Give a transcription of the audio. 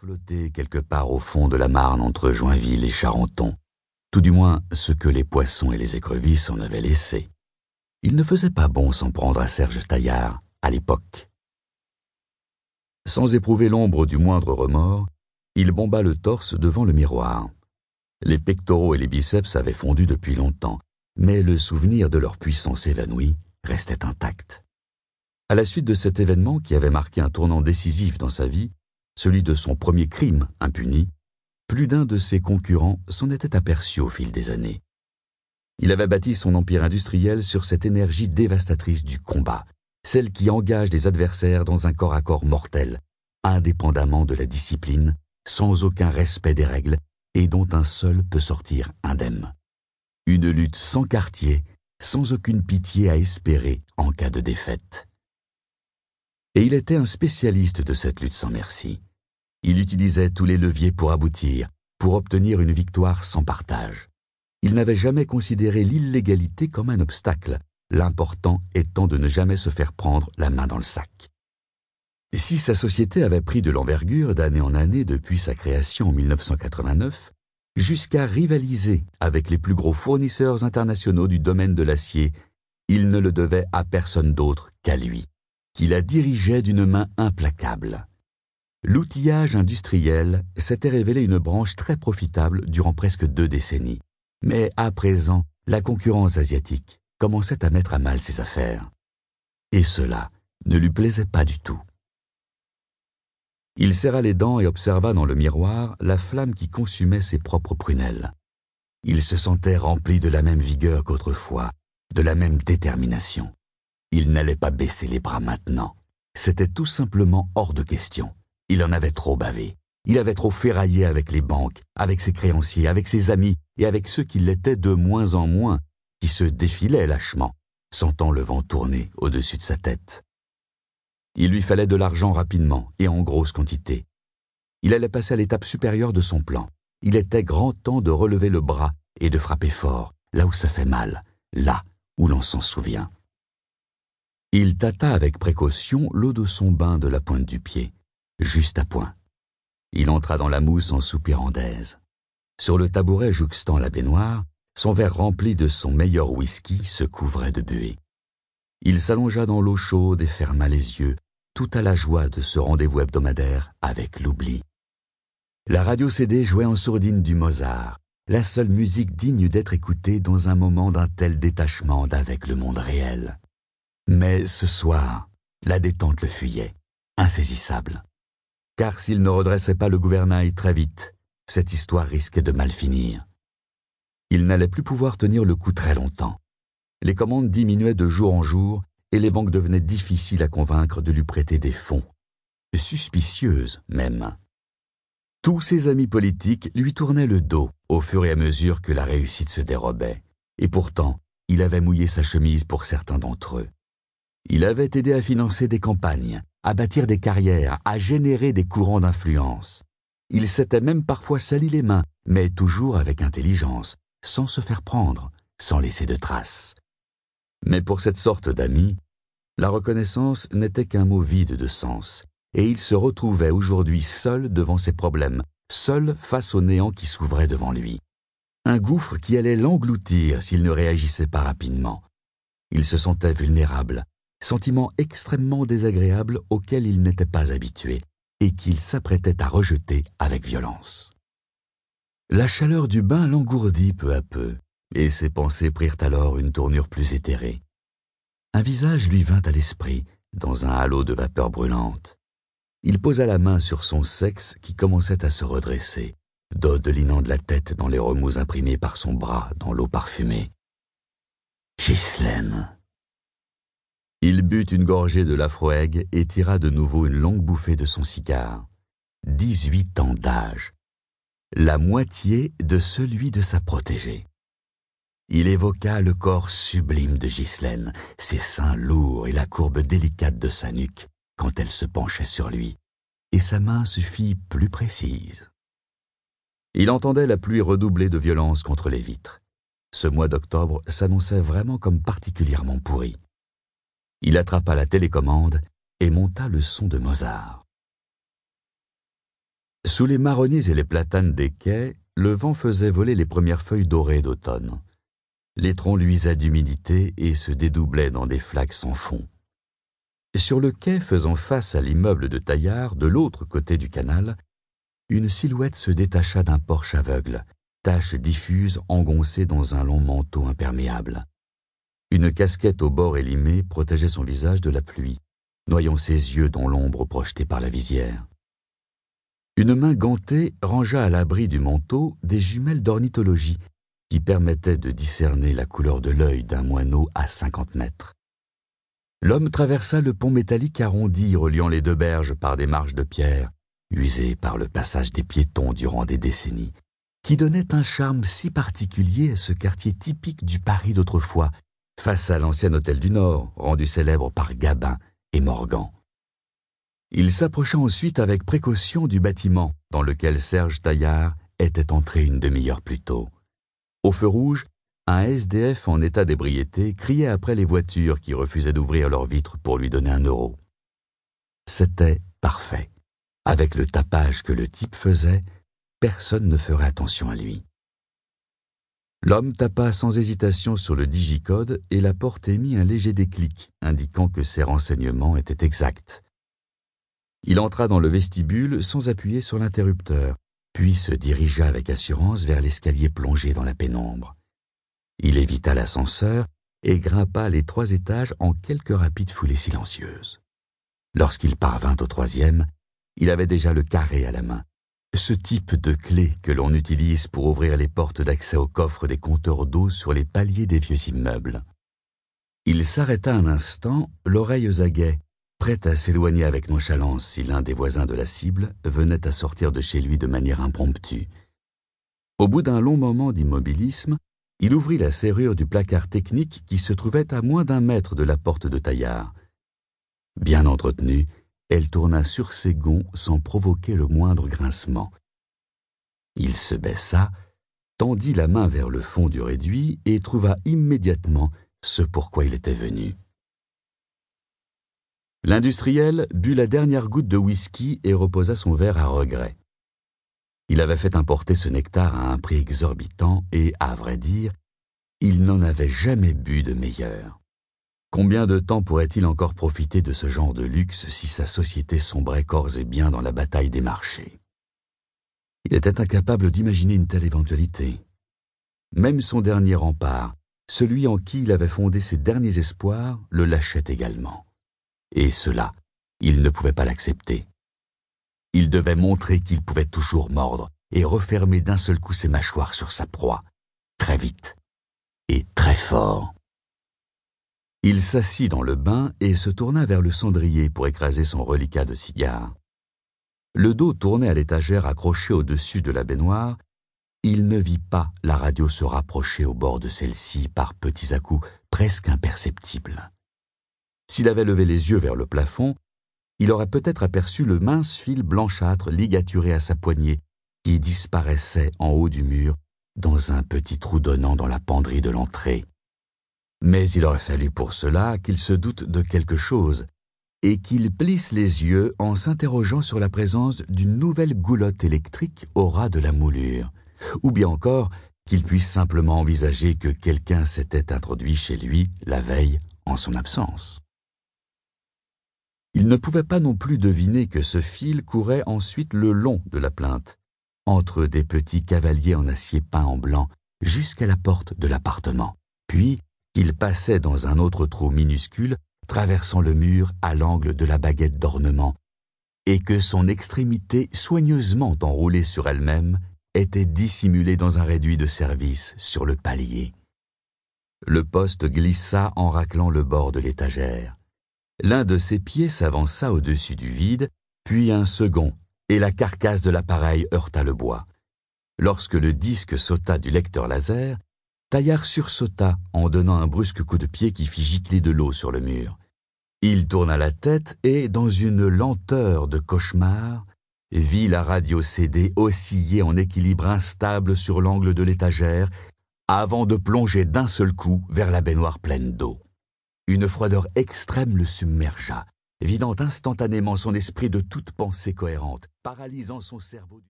flottait quelque part au fond de la Marne entre Joinville et Charenton, tout du moins ce que les poissons et les écrevisses en avaient laissé. Il ne faisait pas bon s'en prendre à Serge Taillard, à l'époque. Sans éprouver l'ombre du moindre remords, il bomba le torse devant le miroir. Les pectoraux et les biceps avaient fondu depuis longtemps, mais le souvenir de leur puissance évanouie restait intact. À la suite de cet événement qui avait marqué un tournant décisif dans sa vie, celui de son premier crime impuni, plus d'un de ses concurrents s'en était aperçu au fil des années. Il avait bâti son empire industriel sur cette énergie dévastatrice du combat, celle qui engage les adversaires dans un corps à corps mortel, indépendamment de la discipline, sans aucun respect des règles, et dont un seul peut sortir indemne. Une lutte sans quartier, sans aucune pitié à espérer en cas de défaite. Et il était un spécialiste de cette lutte sans merci. Il utilisait tous les leviers pour aboutir, pour obtenir une victoire sans partage. Il n'avait jamais considéré l'illégalité comme un obstacle, l'important étant de ne jamais se faire prendre la main dans le sac. Si sa société avait pris de l'envergure d'année en année depuis sa création en 1989, jusqu'à rivaliser avec les plus gros fournisseurs internationaux du domaine de l'acier, il ne le devait à personne d'autre qu'à lui, qui la dirigeait d'une main implacable. L'outillage industriel s'était révélé une branche très profitable durant presque deux décennies, mais à présent, la concurrence asiatique commençait à mettre à mal ses affaires. Et cela ne lui plaisait pas du tout. Il serra les dents et observa dans le miroir la flamme qui consumait ses propres prunelles. Il se sentait rempli de la même vigueur qu'autrefois, de la même détermination. Il n'allait pas baisser les bras maintenant. C'était tout simplement hors de question. Il en avait trop bavé. Il avait trop ferraillé avec les banques, avec ses créanciers, avec ses amis et avec ceux qui l'étaient de moins en moins, qui se défilaient lâchement, sentant le vent tourner au-dessus de sa tête. Il lui fallait de l'argent rapidement et en grosse quantité. Il allait passer à l'étape supérieure de son plan. Il était grand temps de relever le bras et de frapper fort, là où ça fait mal, là où l'on s'en souvient. Il tâta avec précaution l'eau de son bain de la pointe du pied, juste à point. Il entra dans la mousse en soupirant d'aise. Sur le tabouret jouxtant la baignoire, son verre rempli de son meilleur whisky se couvrait de buée. Il s'allongea dans l'eau chaude et ferma les yeux, tout à la joie de ce rendez-vous hebdomadaire avec l'oubli. La radio CD jouait en sourdine du Mozart, la seule musique digne d'être écoutée dans un moment d'un tel détachement d'avec le monde réel. Mais ce soir, la détente le fuyait, insaisissable. Car s'il ne redressait pas le gouvernail très vite, cette histoire risquait de mal finir. Il n'allait plus pouvoir tenir le coup très longtemps. Les commandes diminuaient de jour en jour et les banques devenaient difficiles à convaincre de lui prêter des fonds. Suspicieuses même. Tous ses amis politiques lui tournaient le dos au fur et à mesure que la réussite se dérobait. Et pourtant, il avait mouillé sa chemise pour certains d'entre eux. Il avait aidé à financer des campagnes, à bâtir des carrières, à générer des courants d'influence. Il s'était même parfois sali les mains, mais toujours avec intelligence, sans se faire prendre, sans laisser de traces. Mais pour cette sorte d'amis, la reconnaissance n'était qu'un mot vide de sens, et il se retrouvait aujourd'hui seul devant ses problèmes, seul face au néant qui s'ouvrait devant lui. Un gouffre qui allait l'engloutir s'il ne réagissait pas rapidement. Il se sentait vulnérable, sentiment extrêmement désagréable auquel il n'était pas habitué, et qu'il s'apprêtait à rejeter avec violence. La chaleur du bain l'engourdit peu à peu, et ses pensées prirent alors une tournure plus éthérée. Un visage lui vint à l'esprit, dans un halo de vapeur brûlante. Il posa la main sur son sexe qui commençait à se redresser, dodelinant de la tête dans les remous imprimés par son bras dans l'eau parfumée. Ghislaine. But une gorgée de l'afroègue et tira de nouveau une longue bouffée de son cigare. Dix-huit ans d'âge. La moitié de celui de sa protégée. Il évoqua le corps sublime de Ghislaine, ses seins lourds et la courbe délicate de sa nuque quand elle se penchait sur lui, et sa main se fit plus précise. Il entendait la pluie redoubler de violence contre les vitres. Ce mois d'octobre s'annonçait vraiment comme particulièrement pourri. Il attrapa la télécommande et monta le son de Mozart. Sous les marronniers et les platanes des quais, le vent faisait voler les premières feuilles dorées d'automne. Les troncs luisaient d'humidité et se dédoublaient dans des flaques sans fond. Sur le quai faisant face à l'immeuble de Taillard, de l'autre côté du canal, une silhouette se détacha d'un porche aveugle, tache diffuse engoncée dans un long manteau imperméable. Une casquette au bord élimé protégeait son visage de la pluie, noyant ses yeux dans l'ombre projetée par la visière. Une main gantée rangea à l'abri du manteau des jumelles d'ornithologie qui permettaient de discerner la couleur de l'œil d'un moineau à cinquante mètres. L'homme traversa le pont métallique arrondi reliant les deux berges par des marches de pierre, usées par le passage des piétons durant des décennies, qui donnait un charme si particulier à ce quartier typique du Paris d'autrefois, face à l'ancien hôtel du Nord, rendu célèbre par Gabin et Morgan. Il s'approcha ensuite avec précaution du bâtiment dans lequel Serge Taillard était entré une demi-heure plus tôt. Au feu rouge, un SDF en état d'ébriété criait après les voitures qui refusaient d'ouvrir leurs vitres pour lui donner un euro. C'était parfait. Avec le tapage que le type faisait, personne ne ferait attention à lui. L'homme tapa sans hésitation sur le digicode et la porte émit un léger déclic, indiquant que ses renseignements étaient exacts. Il entra dans le vestibule sans appuyer sur l'interrupteur, puis se dirigea avec assurance vers l'escalier plongé dans la pénombre. Il évita l'ascenseur et grimpa les trois étages en quelques rapides foulées silencieuses. Lorsqu'il parvint au troisième, il avait déjà le carré à la main, ce type de clé que l'on utilise pour ouvrir les portes d'accès au coffre des compteurs d'eau sur les paliers des vieux immeubles. Il s'arrêta un instant, l'oreille aux aguets, prêt à s'éloigner avec nonchalance si l'un des voisins de la cible venait à sortir de chez lui de manière impromptue. Au bout d'un long moment d'immobilisme, il ouvrit la serrure du placard technique qui se trouvait à moins d'un mètre de la porte de Taillard. Bien entretenue, elle tourna sur ses gonds sans provoquer le moindre grincement. Il se baissa, tendit la main vers le fond du réduit et trouva immédiatement ce pourquoi il était venu. L'industriel but la dernière goutte de whisky et reposa son verre à regret. Il avait fait importer ce nectar à un prix exorbitant et, à vrai dire, il n'en avait jamais bu de meilleur. Combien de temps pourrait-il encore profiter de ce genre de luxe si sa société sombrait corps et biens dans la bataille des marchés? Il était incapable d'imaginer une telle éventualité. Même son dernier rempart, celui en qui il avait fondé ses derniers espoirs, le lâchait également. Et cela, il ne pouvait pas l'accepter. Il devait montrer qu'il pouvait toujours mordre et refermer d'un seul coup ses mâchoires sur sa proie, très vite et très fort. Il s'assit dans le bain et se tourna vers le cendrier pour écraser son reliquat de cigare. Le dos tourné à l'étagère accrochée au-dessus de la baignoire, il ne vit pas la radio se rapprocher au bord de celle-ci par petits à-coups presque imperceptibles. S'il avait levé les yeux vers le plafond, il aurait peut-être aperçu le mince fil blanchâtre ligaturé à sa poignée qui disparaissait en haut du mur dans un petit trou donnant dans la penderie de l'entrée. Mais il aurait fallu pour cela qu'il se doute de quelque chose et qu'il plisse les yeux en s'interrogeant sur la présence d'une nouvelle goulotte électrique au ras de la moulure, ou bien encore qu'il puisse simplement envisager que quelqu'un s'était introduit chez lui la veille en son absence. Il ne pouvait pas non plus deviner que ce fil courait ensuite le long de la plainte, entre des petits cavaliers en acier peint en blanc, jusqu'à la porte de l'appartement, puis qu'il passait dans un autre trou minuscule, traversant le mur à l'angle de la baguette d'ornement, et que son extrémité soigneusement enroulée sur elle-même était dissimulée dans un réduit de service sur le palier. Le poste glissa en raclant le bord de l'étagère. L'un de ses pieds s'avança au-dessus du vide, puis un second, et la carcasse de l'appareil heurta le bois. Lorsque le disque sauta du lecteur laser, Taillard sursauta en donnant un brusque coup de pied qui fit gicler de l'eau sur le mur. Il tourna la tête et, dans une lenteur de cauchemar, vit la radio CD osciller en équilibre instable sur l'angle de l'étagère avant de plonger d'un seul coup vers la baignoire pleine d'eau. Une froideur extrême le submergea, vidant instantanément son esprit de toute pensée cohérente, paralysant son cerveau.